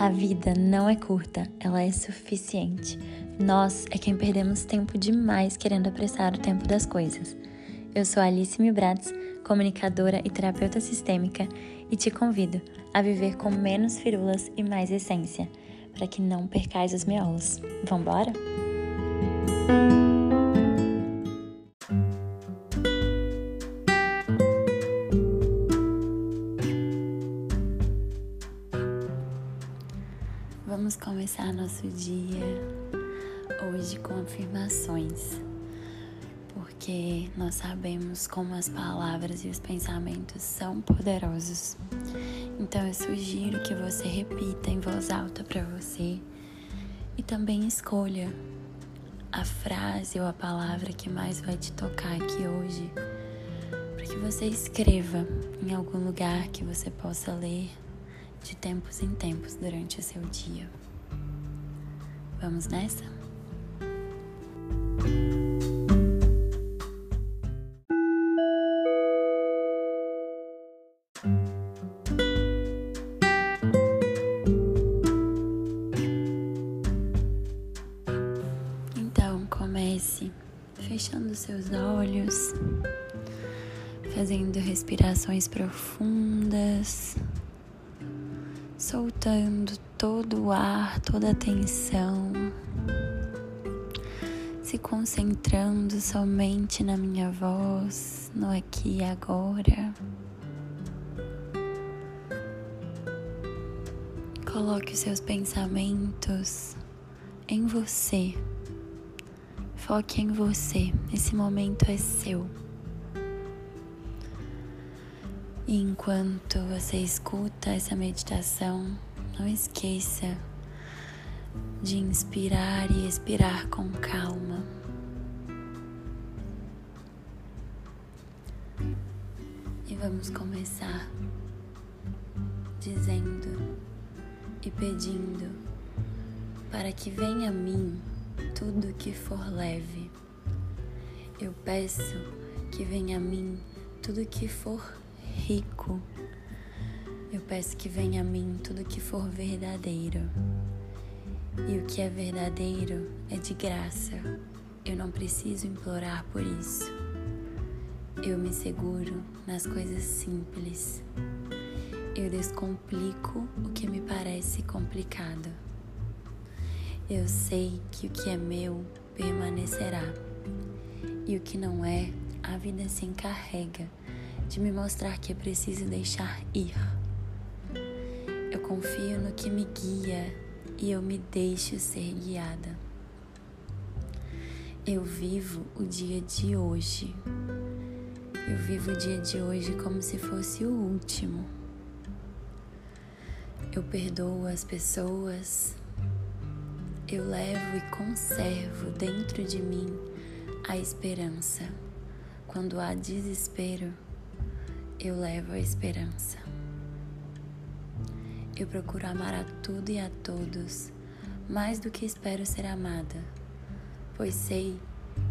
A vida não é curta, ela é suficiente. Nós é quem perdemos tempo demais querendo apressar o tempo das coisas. Eu sou Alice Milbratz, comunicadora e terapeuta sistêmica, e te convido a viver com menos firulas e mais essência, para que não percais os miolos. Vambora? Vamos nosso dia hoje com afirmações, porque nós sabemos como as palavras e os pensamentos são poderosos. Então eu sugiro que você repita em voz alta para você e também escolha a frase ou a palavra que mais vai te tocar aqui hoje, para que você escreva em algum lugar que você possa ler de tempos em tempos durante o seu dia. Vamos nessa? Então comece fechando seus olhos, fazendo respirações profundas soltando todo o ar, toda a tensão, se concentrando somente na minha voz, no aqui e agora. Coloque os seus pensamentos em você. Foque em você. Esse momento é seu. E enquanto você escuta essa meditação, não esqueça de inspirar e expirar com calma. E vamos começar dizendo e pedindo para que venha a mim tudo que for leve. Eu peço que venha a mim tudo que for rico. Eu peço que venha a mim tudo que for verdadeiro. E o que é verdadeiro é de graça. Eu não preciso implorar por isso. Eu me seguro nas coisas simples. Eu descomplico o que me parece complicado. Eu sei que o que é meu permanecerá. E o que não é, a vida se encarrega de me mostrar que é preciso deixar ir. Confio no que me guia e eu me deixo ser guiada. Eu vivo o dia de hoje. Eu vivo o dia de hoje como se fosse o último. Eu perdoo as pessoas. Eu levo e conservo dentro de mim a esperança. Quando há desespero, eu levo a esperança. Eu procuro amar a tudo e a todos mais do que espero ser amada, pois sei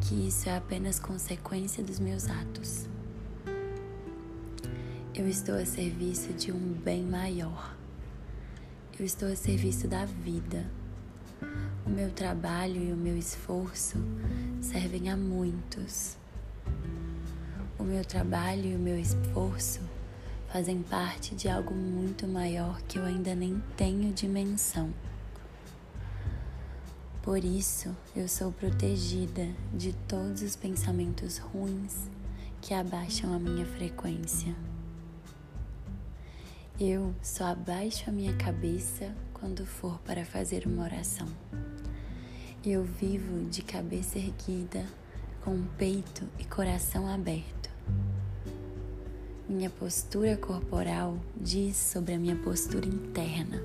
que isso é apenas consequência dos meus atos. Eu estou a serviço de um bem maior. Eu estou a serviço da vida. O meu trabalho e o meu esforço servem a muitos. O meu trabalho e o meu esforço fazem parte de algo muito maior que eu ainda nem tenho dimensão. Por isso, eu sou protegida de todos os pensamentos ruins que abaixam a minha frequência. Eu só abaixo a minha cabeça quando for para fazer uma oração. Eu vivo de cabeça erguida, com peito e coração aberto. Minha postura corporal diz sobre a minha postura interna.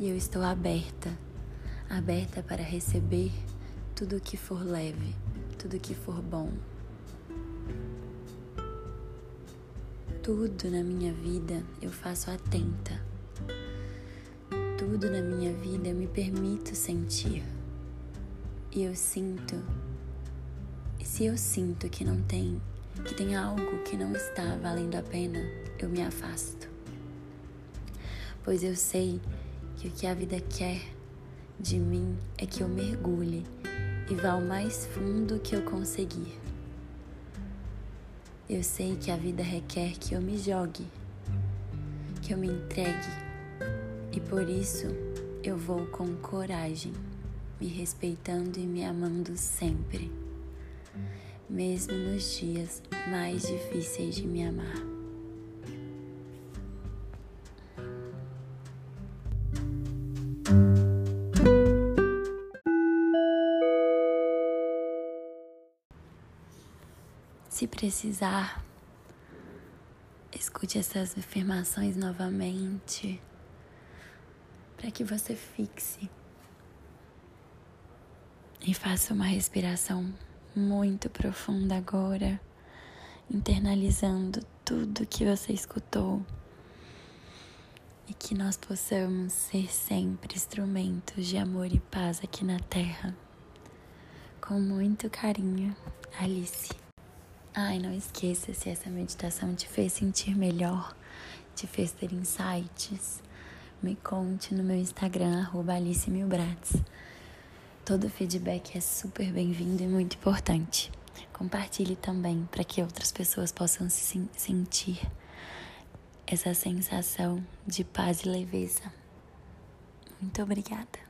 E eu estou aberta, aberta para receber tudo que for leve, tudo que for bom. Tudo na minha vida eu faço atenta. Tudo na minha vida eu me permito sentir. E eu sinto. E se eu sinto que não tem que tem algo que não está valendo a pena, eu me afasto. Pois eu sei que o que a vida quer de mim é que eu mergulhe e vá o mais fundo que eu conseguir. Eu sei que a vida requer que eu me jogue, que eu me entregue, e por isso eu vou com coragem, me respeitando e me amando sempre, mesmo nos dias mais difíceis de me amar. Se precisar, escute essas afirmações novamente para que você fixe e faça uma respiração muito profunda agora, internalizando tudo que você escutou e que nós possamos ser sempre instrumentos de amor e paz aqui na Terra. Com muito carinho, Alice. Ai, não esqueça se essa meditação te fez sentir melhor, te fez ter insights. Me conte no meu Instagram, Alice Milbrats. Todo feedback é super bem-vindo e muito importante. Compartilhe também para que outras pessoas possam se sentir essa sensação de paz e leveza. Muito obrigada.